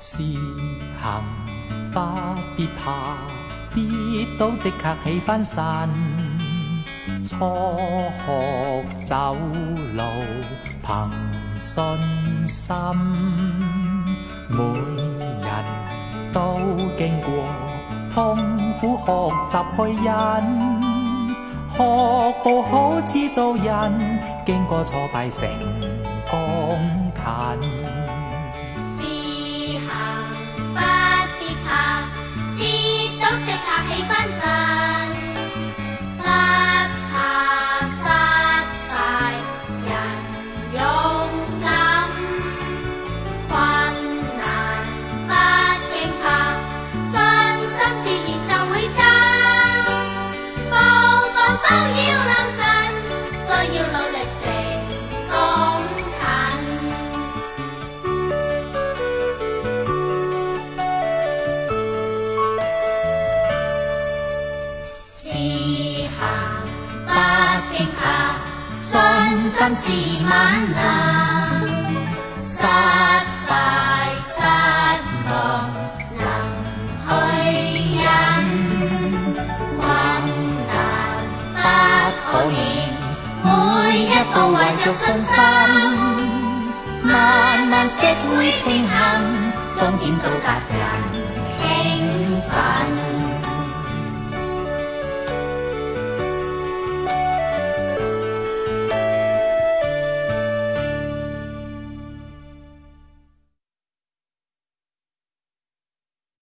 是行不必怕，跌倒即刻起翻身。初学走路凭信心，每人都經過痛苦學習去忍。学步好似做人，經過挫敗成功近。心是能失败失望能去忍，困难不可免。每一步怀着信心，慢慢社会平衡，终点到达人。